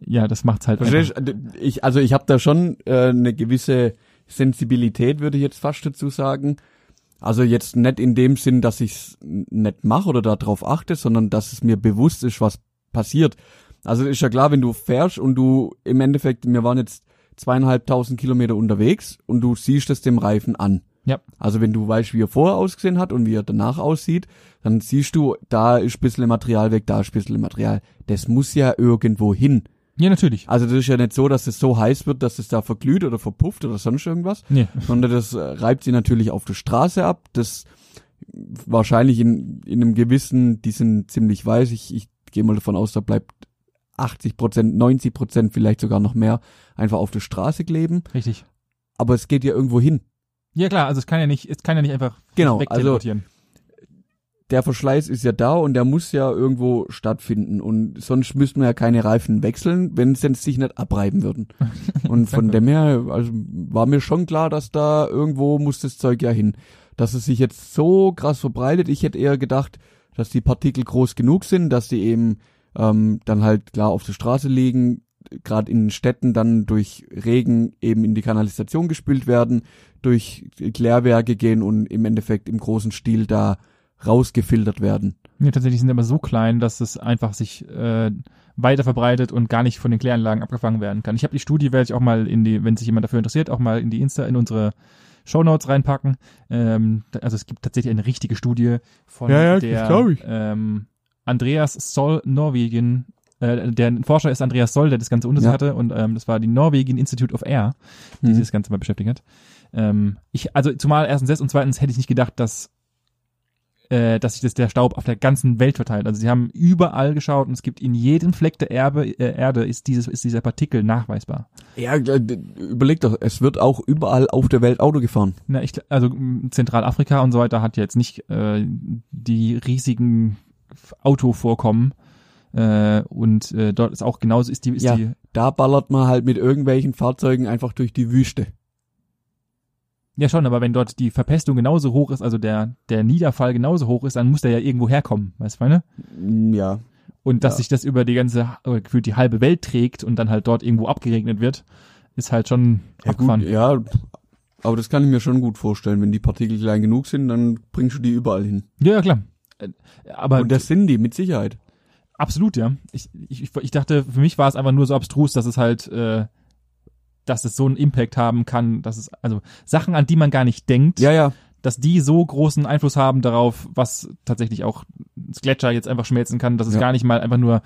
Ja, das macht's halt. Verstehst? Ich, also ich habe da schon äh, eine gewisse Sensibilität, würde ich jetzt fast dazu sagen. Also jetzt nicht in dem Sinn, dass ich's nicht mache oder darauf achte, sondern dass es mir bewusst ist, was passiert. Also ist ja klar, wenn du fährst und du im Endeffekt, wir waren jetzt zweieinhalbtausend Kilometer unterwegs und du siehst es dem Reifen an. Ja. Also wenn du weißt, wie er vorher ausgesehen hat und wie er danach aussieht, dann siehst du, da ist ein bisschen Material weg, da ist ein bisschen Material. Das muss ja irgendwo hin. Ja, natürlich. Also das ist ja nicht so, dass es so heiß wird, dass es da verglüht oder verpufft oder sonst irgendwas, Nee. sondern das äh, reibt sie natürlich auf der Straße ab. Das wahrscheinlich in, in einem gewissen, die sind ziemlich weiß. Ich, ich gehe mal davon aus, da bleibt 80 Prozent, 90 Prozent, vielleicht sogar noch mehr, einfach auf der Straße kleben. Richtig. Aber es geht ja irgendwo hin. Ja klar, also es kann ja nicht, es kann ja nicht einfach Genau, also der Verschleiß ist ja da und der muss ja irgendwo stattfinden und sonst müssten wir ja keine Reifen wechseln, wenn sie sich nicht abreiben würden. Und von dem her, also war mir schon klar, dass da irgendwo muss das Zeug ja hin. Dass es sich jetzt so krass verbreitet, ich hätte eher gedacht, dass die Partikel groß genug sind, dass die eben ähm, dann halt klar auf der Straße liegen, gerade in Städten dann durch Regen eben in die Kanalisation gespült werden, durch Klärwerke gehen und im Endeffekt im großen Stil da rausgefiltert werden. Nee, tatsächlich sind aber so klein, dass es einfach sich äh, weiter verbreitet und gar nicht von den Kläranlagen abgefangen werden kann. Ich habe die Studie, werde ich auch mal in die, wenn sich jemand dafür interessiert, auch mal in die Insta, in unsere Shownotes reinpacken. Ähm, also es gibt tatsächlich eine richtige Studie von Ja, ja, der ähm, Andreas Soll Norwegen. Äh, der Forscher ist Andreas Soll, der das Ganze unter sich Ja. hatte und ähm, das war die Norwegian Institute of Air, die Mhm. sich das Ganze mal beschäftigt hat. Ähm, ich, also zumal erstens das und zweitens hätte ich nicht gedacht, dass äh, dass sich das der Staub auf der ganzen Welt verteilt. Also sie haben überall geschaut und es gibt in jedem Fleck der Erbe, äh, Erde ist dieses ist dieser Partikel nachweisbar. Ja, äh, überleg doch, es wird auch überall auf der Welt Auto gefahren. Na, ich, also Zentralafrika und so weiter hat jetzt nicht äh, die riesigen Autovorkommen äh, und äh, dort ist auch genauso ist die ist Ja. die Da ballert man halt mit irgendwelchen Fahrzeugen einfach durch die Wüste. Ja schon, aber wenn dort die Verpestung genauso hoch ist, also der der Niederfall genauso hoch ist, dann muss der ja irgendwo herkommen, weißt du, meine? Mm, Ja. Und dass Ja. sich das über die ganze, äh, gefühlt die halbe Welt trägt und dann halt dort irgendwo abgeregnet wird, ist halt schon Ja, gut, abgefahren. ja, aber das kann ich mir schon gut vorstellen. Wenn die Partikel klein genug sind, dann bringst du die überall hin. Ja, ja, klar. Äh, Aber Und das sind die, mit Sicherheit. absolut, ja. Ich, ich, ich dachte, für mich war es einfach nur so abstrus, dass es halt, äh, dass es so einen Impact haben kann, dass es, also Sachen, an die man gar nicht denkt, Ja, ja. dass die so großen Einfluss haben darauf, was tatsächlich auch das Gletscher jetzt einfach schmelzen kann, dass es Ja. gar nicht mal einfach nur,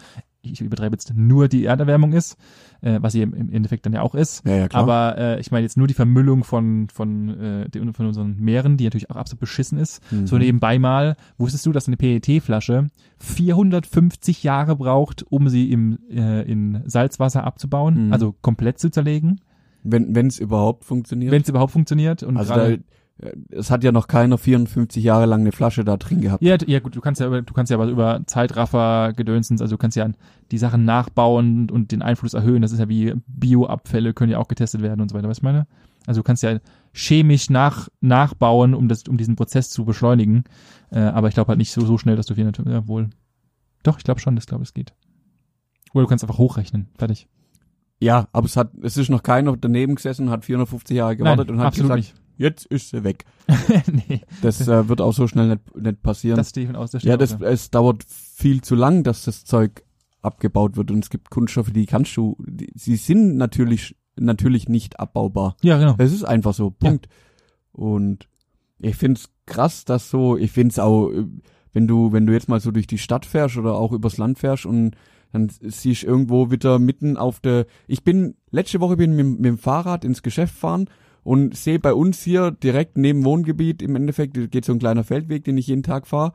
ich übertreibe jetzt, nur die Erderwärmung ist, äh, was sie im, im Endeffekt dann ja auch ist. Ja, ja, klar. Aber äh, ich meine jetzt nur die Vermüllung von von äh, den, von unseren Meeren, die natürlich auch absolut beschissen ist. Mhm. So nebenbei mal, wusstest du, dass eine PET-Flasche 450 Jahre braucht, um sie im äh, in Salzwasser abzubauen, Mhm. also komplett zu zerlegen, wenn es überhaupt funktioniert. wenn es überhaupt funktioniert. Und also da, äh, es hat ja noch keiner 54 Jahre lang eine Flasche da drin gehabt. ja, ja gut, du kannst ja über, du kannst ja aber über Zeitraffer gedönsens, also du kannst ja die Sachen nachbauen und den Einfluss erhöhen. Das ist ja wie Bioabfälle können ja auch getestet werden und so weiter. Was ich meine? Also du kannst ja chemisch nach nachbauen, um das um diesen Prozess zu beschleunigen. Äh, aber ich glaube halt nicht so so schnell, dass du 400 ja, wohl. Doch, ich glaube schon, das glaube ich, es geht. Oder du kannst einfach hochrechnen. Fertig. Ja, aber es hat, es ist noch keiner daneben gesessen, hat 450 Jahre gewartet und hat absolut gesagt, jetzt ist sie weg. nee, Das äh, wird auch so schnell nicht, nicht passieren. das stehe ich von aus. Das steht ja, das, es dauert viel zu lang, dass das Zeug abgebaut wird und es gibt Kunststoffe, die kannst du, die, sie sind natürlich, natürlich nicht abbaubar. Ja, genau. Es ist einfach so, Punkt. Und ich find's krass, dass so, ich find's auch, äh, wenn du, wenn du jetzt mal so durch die Stadt fährst oder auch übers Land fährst und dann siehst du irgendwo wieder mitten auf der, ich bin, letzte Woche bin mit, mit dem Fahrrad ins Geschäft fahren und sehe bei uns hier direkt neben Wohngebiet, im Endeffekt geht so ein kleiner Feldweg, den ich jeden Tag fahre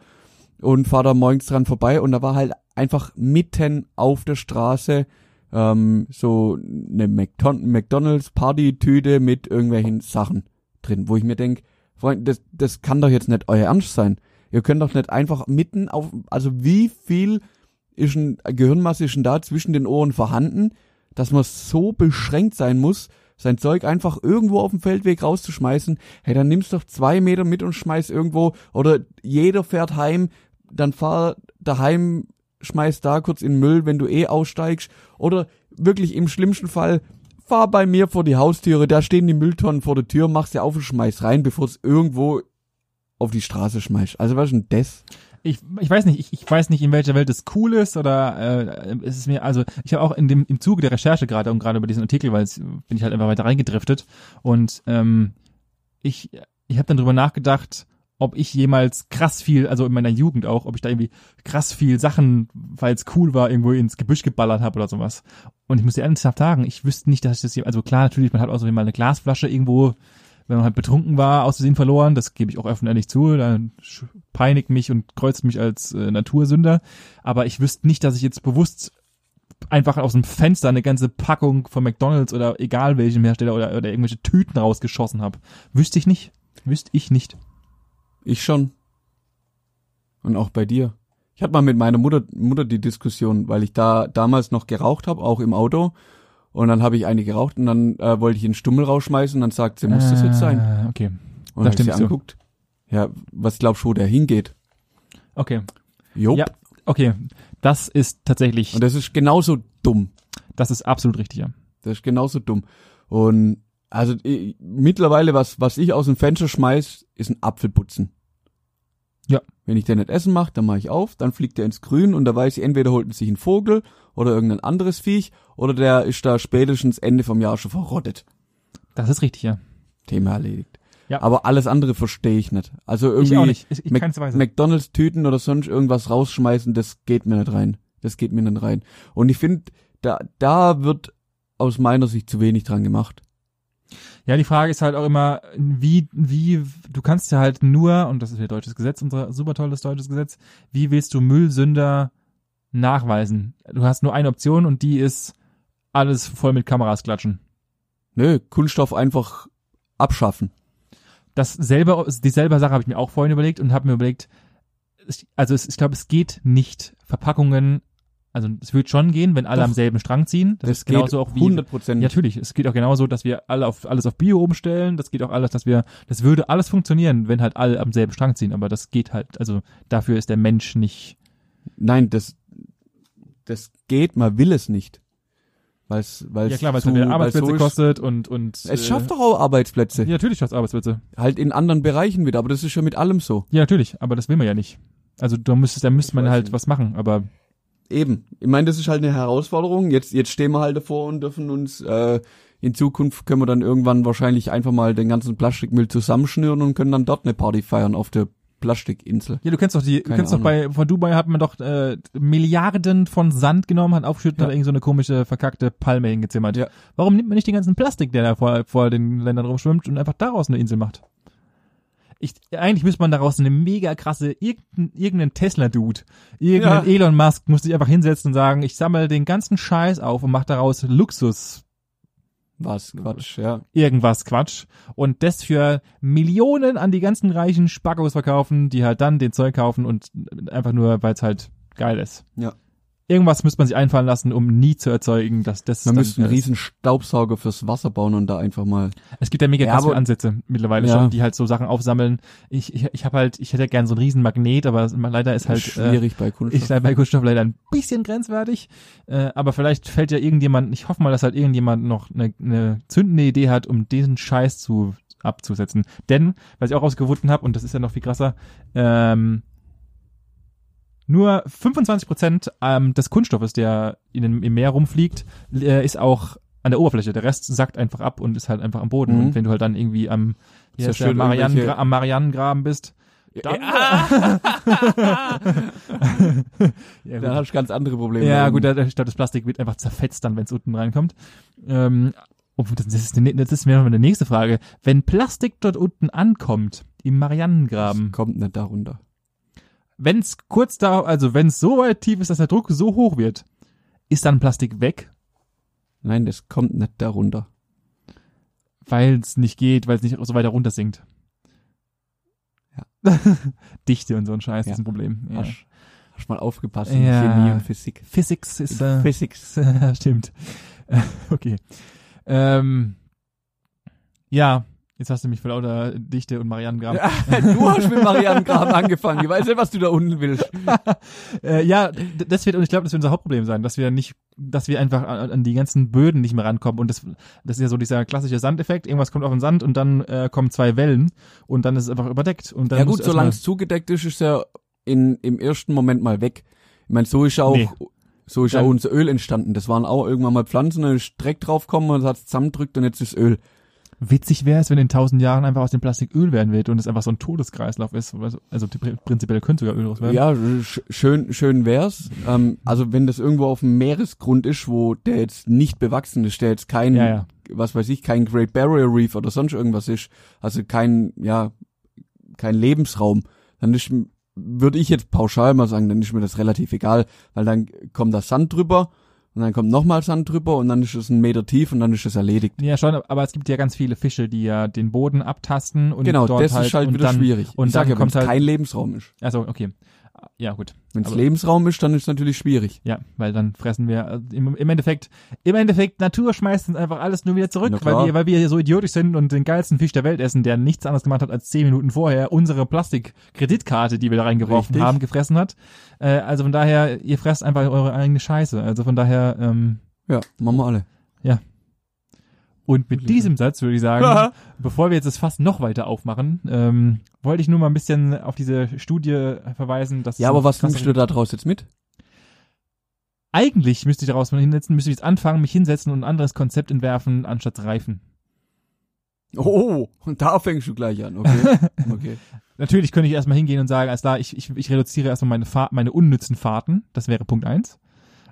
und fahre da morgens dran vorbei und da war halt einfach mitten auf der Straße ähm, so eine McDon McDonalds Partytüte mit irgendwelchen Sachen drin, wo ich mir denk, Freund, das, das kann doch jetzt nicht euer Ernst sein. Ihr könnt doch nicht einfach mitten auf, also wie viel ist ein Gehirnmasse ist denn da zwischen den Ohren vorhanden, dass man so beschränkt sein muss, sein Zeug einfach irgendwo auf dem Feldweg rauszuschmeißen. Hey, dann nimmst doch zwei Meter mit und schmeiß irgendwo, oder jeder fährt heim, dann fahr daheim, schmeiß da kurz in den Müll, wenn du eh aussteigst, oder wirklich im schlimmsten Fall, fahr bei mir vor die Haustüre, da stehen die Mülltonnen vor der Tür, machst sie auf und schmeiß rein, bevor es irgendwo auf die Straße schmeißt. Also was ist denn das? Ich, ich weiß nicht, ich, ich weiß nicht, in welcher Welt das cool ist oder äh, es ist mir, also ich habe auch in dem im Zuge der Recherche gerade und gerade über diesen Artikel, weil es bin ich halt einfach weiter reingedriftet und ähm, ich ich habe dann drüber nachgedacht, ob ich jemals krass viel, also in meiner Jugend auch, ob ich da irgendwie krass viel Sachen, weil es cool war, irgendwo ins Gebüsch geballert habe oder sowas. Und ich muss dir ernsthaft sagen, ich wüsste nicht, dass ich das hier, also klar, natürlich, man hat auch so mal eine Glasflasche irgendwo wenn man halt betrunken war, aus Versehen verloren, das gebe ich auch öffentlich zu, dann peinigt mich und kreuzt mich als äh, Natursünder, aber ich wüsste nicht, dass ich jetzt bewusst einfach aus dem Fenster eine ganze Packung von McDonalds oder egal welchem Hersteller oder, oder irgendwelche Tüten rausgeschossen habe. Wüsste ich nicht. Wüsste ich nicht. Ich schon. Und auch bei dir. Ich hatte mal mit meiner Mutter, Mutter die Diskussion, weil ich da damals noch geraucht habe, auch im Auto. Und dann habe ich eine geraucht und dann äh, wollte ich einen Stummel rausschmeißen und dann sagt sie, muss das jetzt sein? Ah, Okay. Und dann hab ich sie so. anguckt. Ja, was glaubst du, wo der hingeht? Okay. Jupp. Ja, okay. Das ist tatsächlich, Und das ist genauso dumm. das ist absolut richtig, ja. Das ist genauso dumm. Und also ich, mittlerweile, was, was ich aus dem Fenster schmeiß, ist ein Apfelputzen. Ja. Wenn ich den nicht essen mache, dann mache ich auf, dann fliegt er ins Grün und da weiß ich, entweder holt sich ein Vogel oder irgendein anderes Viech oder der ist da spätestens Ende vom Jahr schon verrottet. Das ist richtig, ja. Thema erledigt. Ja. Aber alles andere verstehe ich nicht. Also irgendwie Ich auch nicht. Ich, ich Mac-. McDonalds Tüten oder sonst irgendwas rausschmeißen, das geht mir nicht rein. Das geht mir nicht rein. Und ich finde, da, da wird aus meiner Sicht zu wenig dran gemacht. Ja, die Frage ist halt auch immer, wie, wie, du kannst ja halt nur, und das ist ja deutsches Gesetz, unser super tolles deutsches Gesetz, wie willst du Müllsünder nachweisen? Du hast nur eine Option und die ist alles voll mit Kameras klatschen. Nö, Kunststoff einfach abschaffen. Das selber, dieselbe Sache habe ich mir auch vorhin überlegt und habe mir überlegt, also es, ich glaube, es geht nicht, Verpackungen, also es wird schon gehen, wenn alle Doch. am selben Strang ziehen. Das, ist genauso auch wie 100 Prozent. Ja, natürlich. Es geht auch genauso, dass wir alle auf alles auf Bio umstellen. Das geht auch alles, dass wir, das würde alles funktionieren, wenn halt alle am selben Strang ziehen. Aber das geht halt, also dafür ist der Mensch nicht. Nein, das, das geht, man will es nicht. Weil's, weil's ja klar, weil es weil's Arbeitsplätze so kostet und und. Es schafft doch auch Arbeitsplätze. Ja, natürlich schafft Arbeitsplätze. Halt in anderen Bereichen wieder, aber das ist ja mit allem so. Ja, natürlich. Aber das will man ja nicht. Also da müsste, da müsste man halt nicht. was machen. Aber Eben. Ich meine, das ist halt eine Herausforderung. Jetzt, jetzt stehen wir halt davor und dürfen uns, äh, in Zukunft können wir dann irgendwann wahrscheinlich einfach mal den ganzen Plastikmüll zusammenschnüren und können dann dort eine Party feiern auf der Plastikinsel. ja, du kennst doch die, du Keine kennst doch bei von Dubai hat man doch äh, Milliarden von Sand genommen, hat aufgeschüttet und Ja. hat irgend so eine komische verkackte Palme hingezimmert. Ja. Warum nimmt man nicht den ganzen Plastik, der da vor, vor den Ländern rumschwimmt und einfach daraus eine Insel macht? Ich, eigentlich müsste man daraus eine mega krasse, irgendein, irgendein Tesla-Dude, irgendein Ja. Elon Musk muss sich einfach hinsetzen und sagen, ich sammle den ganzen Scheiß auf und mach daraus Luxus, Was Quatsch, ja. irgendwas Quatsch und das für Millionen an die ganzen reichen Spackos verkaufen, die halt dann den Zeug kaufen und einfach nur, weil es halt geil ist. Ja. Irgendwas müsste man sich einfallen lassen, um nie zu erzeugen, dass das Man müsste einen riesen Staubsauger fürs Wasser bauen und da einfach mal. Es gibt ja mega Ja, viele Ansätze mittlerweile Ja. schon, die halt so Sachen aufsammeln. Ich, ich, ich habe halt, ich hätte gern so einen riesen Magnet, aber leider ist halt äh, schwierig bei Kunststoff. ich sei bei Kunststoff leider ein bisschen grenzwertig. Äh, aber vielleicht fällt ja irgendjemand, ich hoffe mal, dass halt irgendjemand noch eine, eine zündende Idee hat, um diesen Scheiß zu abzusetzen. Denn, was ich auch rausgefunden habe, und das ist ja noch viel krasser, ähm, nur 25 Prozent ähm, des Kunststoffes, der in dem, im Meer rumfliegt, äh, ist auch an der Oberfläche. Der Rest sackt einfach ab und ist halt einfach am Boden. Mhm. Und wenn du halt dann irgendwie am, ja schön, Marianen, am Marianengraben bist, dann, ja, da hast du ganz andere Probleme. ja, gut, da, ich glaub, das Plastik wird einfach zerfetzt dann, wenn es unten reinkommt. Ähm, obwohl, das, ist, das ist mir noch eine nächste Frage. Wenn Plastik dort unten ankommt, im Marianengraben, das kommt nicht darunter. Wenn es kurz da, also wenn es so weit tief ist, dass der Druck so hoch wird, ist dann Plastik weg, Nein, das kommt nicht darunter. weil es nicht geht, weil es nicht so weiter runter sinkt. Ja. Dichte und so ein Scheiß Ja. ist ein Problem. Ja. Hast, hast mal aufgepasst in Ja. Chemie und Physik. Physics ist äh, Physics. stimmt. okay. Ähm, ja, jetzt hast du mich vor lauter Dichte und Marianengraben. du hast mit Marianengraben angefangen. Ich weiß nicht, was du da unten willst. Äh, ja, das wird, und ich glaube, das wird unser Hauptproblem sein, dass wir nicht, dass wir einfach an, an die ganzen Böden nicht mehr rankommen. Und das, das ist ja so dieser klassische Sandeffekt. Irgendwas kommt auf den Sand und dann äh, kommen zwei Wellen und dann ist es einfach überdeckt. Und dann Ja gut, solange es zugedeckt ist, ist er in, im ersten Moment mal weg. Ich meine, so ist auch, Nee. so ist Dann- auch unser Öl entstanden. Das waren auch irgendwann mal Pflanzen, dann ist Dreck draufgekommen und es hat zusammendrückt und jetzt ist Öl. Witzig wäre es, wenn in tausend Jahren einfach aus dem Plastik Öl werden wird und es einfach so ein Todeskreislauf ist. Also, also prinzipiell könnte sogar Öl draus werden. Ja, sch schön, schön wär's. Ähm, also wenn das irgendwo auf dem Meeresgrund ist, wo der jetzt nicht bewachsen ist, der jetzt kein, Ja, ja. was weiß ich, kein Great Barrier Reef oder sonst irgendwas ist, also kein, ja, kein Lebensraum, dann ist, würde ich jetzt pauschal mal sagen, dann ist mir das relativ egal, weil dann kommt da Sand drüber und dann kommt nochmal Sand drüber und dann ist es ein Meter tief und dann ist es erledigt. Ja, schon, aber es gibt ja ganz viele Fische, die ja den Boden abtasten und genau, dort das halt, ist halt und wieder dann, schwierig. Und ich dann wenn kommt halt, kein Lebensraum ist. also okay, ja gut, Wenn es Lebensraum ist, dann ist es natürlich schwierig. ja, weil dann fressen wir äh, im, im Endeffekt, im Endeffekt Natur schmeißt uns einfach alles nur wieder zurück, weil wir, weil wir so idiotisch sind und den geilsten Fisch der Welt essen, der nichts anderes gemacht hat als zehn Minuten vorher unsere Plastikkreditkarte, die wir da reingeworfen Richtig. haben, gefressen hat. Äh, also von daher, ihr fresst einfach eure eigene Scheiße. Also von daher ähm, Ja, machen wir alle. Und mit diesem Satz würde ich sagen, bevor wir jetzt das Fass noch weiter aufmachen, ähm, wollte ich nur mal ein bisschen auf diese Studie verweisen. Dass Ja, aber was nimmst du da draus jetzt mit? Eigentlich müsste ich daraus mal hinsetzen, müsste ich jetzt anfangen, mich hinsetzen und ein anderes Konzept entwerfen, anstatt Reifen. Oh, und da fängst du gleich an, okay. okay. Natürlich könnte ich erstmal hingehen und sagen, alles klar, ich, ich, ich reduziere erstmal meine Fahrt, meine unnützen Fahrten. Das wäre Punkt eins.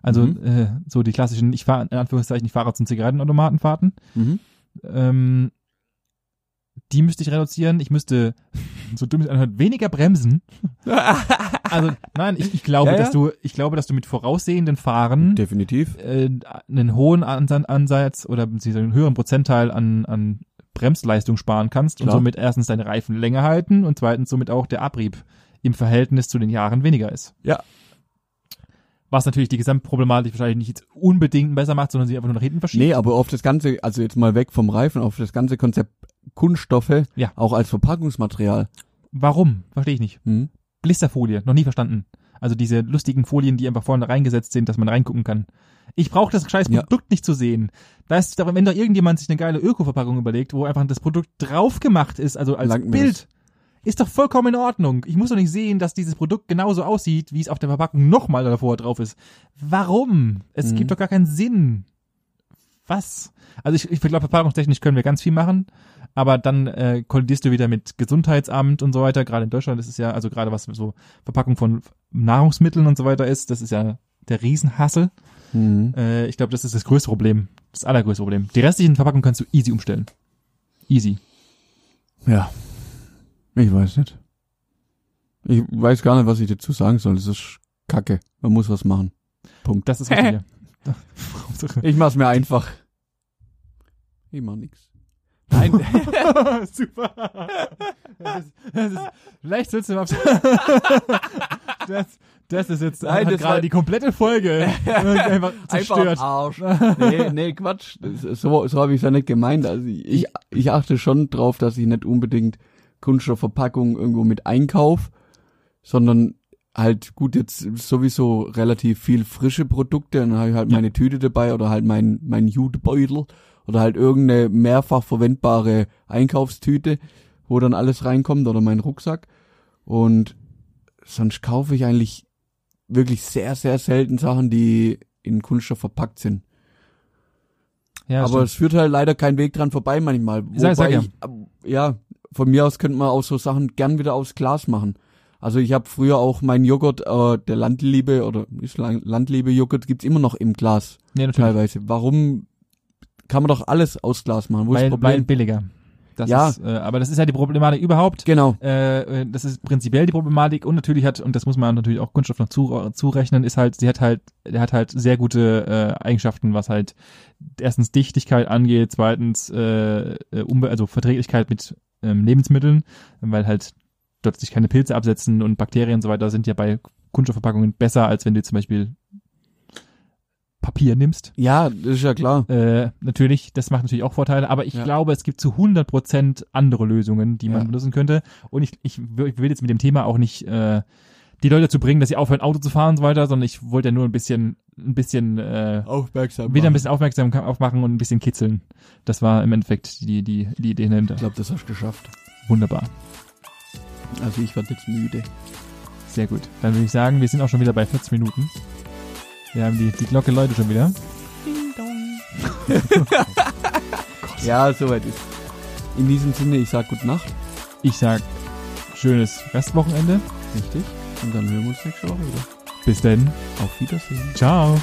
Also Mhm. äh, so die klassischen, ich fahre in Anführungszeichen, ich fahre zum Zigarettenautomatenfahrten. Mhm. Ähm, die müsste ich reduzieren. Ich müsste, so dumm es anhört, weniger bremsen. Also nein, ich, ich glaube, Ja, ja. dass du, ich glaube, dass du mit voraussehenden Fahren Definitiv. äh, einen hohen Ansa- Ansatz oder einen höheren Prozentteil an, an Bremsleistung sparen kannst und Klar. somit erstens deine Reifen länger halten und zweitens somit auch der Abrieb im Verhältnis zu den Jahren weniger ist. Ja. Was natürlich die Gesamtproblematik wahrscheinlich nicht jetzt unbedingt besser macht, sondern sie einfach nur nach hinten verschiebt. Nee, aber auf das ganze, also jetzt mal weg vom Reifen, auf das ganze Konzept Kunststoffe, Ja. auch als Verpackungsmaterial. Warum? Verstehe ich nicht. Hm? Blisterfolie, noch nie verstanden. Also diese lustigen Folien, die einfach vorne reingesetzt sind, dass man reingucken kann. Ich brauche das scheiß Ja. Produkt nicht zu sehen. Da ist wenn doch irgendjemand sich eine geile Öko-Verpackung überlegt, wo einfach das Produkt drauf gemacht ist, also als Langt mir Bild, ist doch vollkommen in Ordnung. Ich muss doch nicht sehen, dass dieses Produkt genauso aussieht, wie es auf der Verpackung nochmal davor drauf ist. Warum? Es Mhm. gibt doch gar keinen Sinn. Was? Also ich, ich glaube, verpackungstechnisch können wir ganz viel machen, aber dann äh, kollidierst du wieder mit Gesundheitsamt und so weiter. Gerade in Deutschland ist es ja, also gerade was so Verpackung von Nahrungsmitteln und so weiter ist, das ist ja der Riesenhassel. Mhm. Äh, ich glaube, das ist das größte Problem, das allergrößte Problem. Die restlichen Verpackungen kannst du easy umstellen. Easy. Ja. Ich weiß nicht. Ich weiß gar nicht, was ich dazu sagen soll. Das ist Kacke. Man muss was machen. Punkt. Das ist richtig. Ich mach's mir einfach. Ich mach nix. Nein. Super. Das ist, das ist, vielleicht sollst du mal. Das, das ist jetzt Nein, das gerade war- die komplette Folge einfach zerstört. Einfach Arsch. Nee, nee, Quatsch. So so habe ich ja nicht gemeint. Also ich, ich achte schon drauf, dass ich nicht unbedingt Kunststoffverpackungen irgendwo mit einkauf, sondern halt gut jetzt sowieso relativ viel frische Produkte, dann habe ich halt Ja. meine Tüte dabei oder halt mein mein Jutebeutel oder halt irgendeine mehrfach verwendbare Einkaufstüte, wo dann alles reinkommt oder mein Rucksack und sonst kaufe ich eigentlich wirklich sehr sehr selten Sachen, die in Kunststoff verpackt sind. Ja, Aber es führt halt leider kein Weg dran vorbei manchmal. Sag- sag ja. ich, ja, von mir aus könnte man auch so Sachen gern wieder aus Glas machen. Also ich habe früher auch meinen Joghurt, äh, der Landliebe oder ist Lan- Landliebe Joghurt gibt's immer noch im Glas nee, natürlich. teilweise. Warum kann man doch alles aus Glas machen? Wo ist Weil, das weil Problem? billiger. Das Ja. ist, äh, aber das ist ja die Problematik überhaupt. genau. Äh, äh, das ist prinzipiell die Problematik und natürlich hat, und das muss man natürlich auch Kunststoff noch zu, zurechnen, ist halt, sie hat halt, der hat halt sehr gute äh, Eigenschaften, was halt erstens Dichtigkeit angeht, zweitens äh, äh, Umwelt, also Verträglichkeit mit ähm, Lebensmitteln, weil halt dort sich keine Pilze absetzen und Bakterien und so weiter sind ja bei Kunststoffverpackungen besser, als wenn du zum Beispiel Papier nimmst. Ja, das ist ja klar. Äh, natürlich, das macht natürlich auch Vorteile, aber ich Ja. glaube, es gibt zu 100 Prozent andere Lösungen, die man Ja. benutzen könnte. Und ich, ich, will- ich will jetzt mit dem Thema auch nicht äh, die Leute dazu bringen, dass sie aufhören, Auto zu fahren und so weiter, sondern ich wollte ja nur ein bisschen, ein bisschen äh, Aufmerksam. wieder ein bisschen aufmerksam aufmachen und ein bisschen kitzeln. Das war im Endeffekt die, die, die Idee dahinter. Ich glaube, das hast du geschafft. Wunderbar. Also ich werde jetzt müde. Sehr gut. Dann würde ich sagen, wir sind auch schon wieder bei 40 Minuten. Wir haben die, die Glocke läutet schon wieder. Ja, soweit ist. In diesem Sinne, ich sag gute Nacht. Ich sag schönes Restwochenende. Richtig. Und dann hören wir uns nächste Woche wieder. Bis dann. Auf Wiedersehen. Ciao.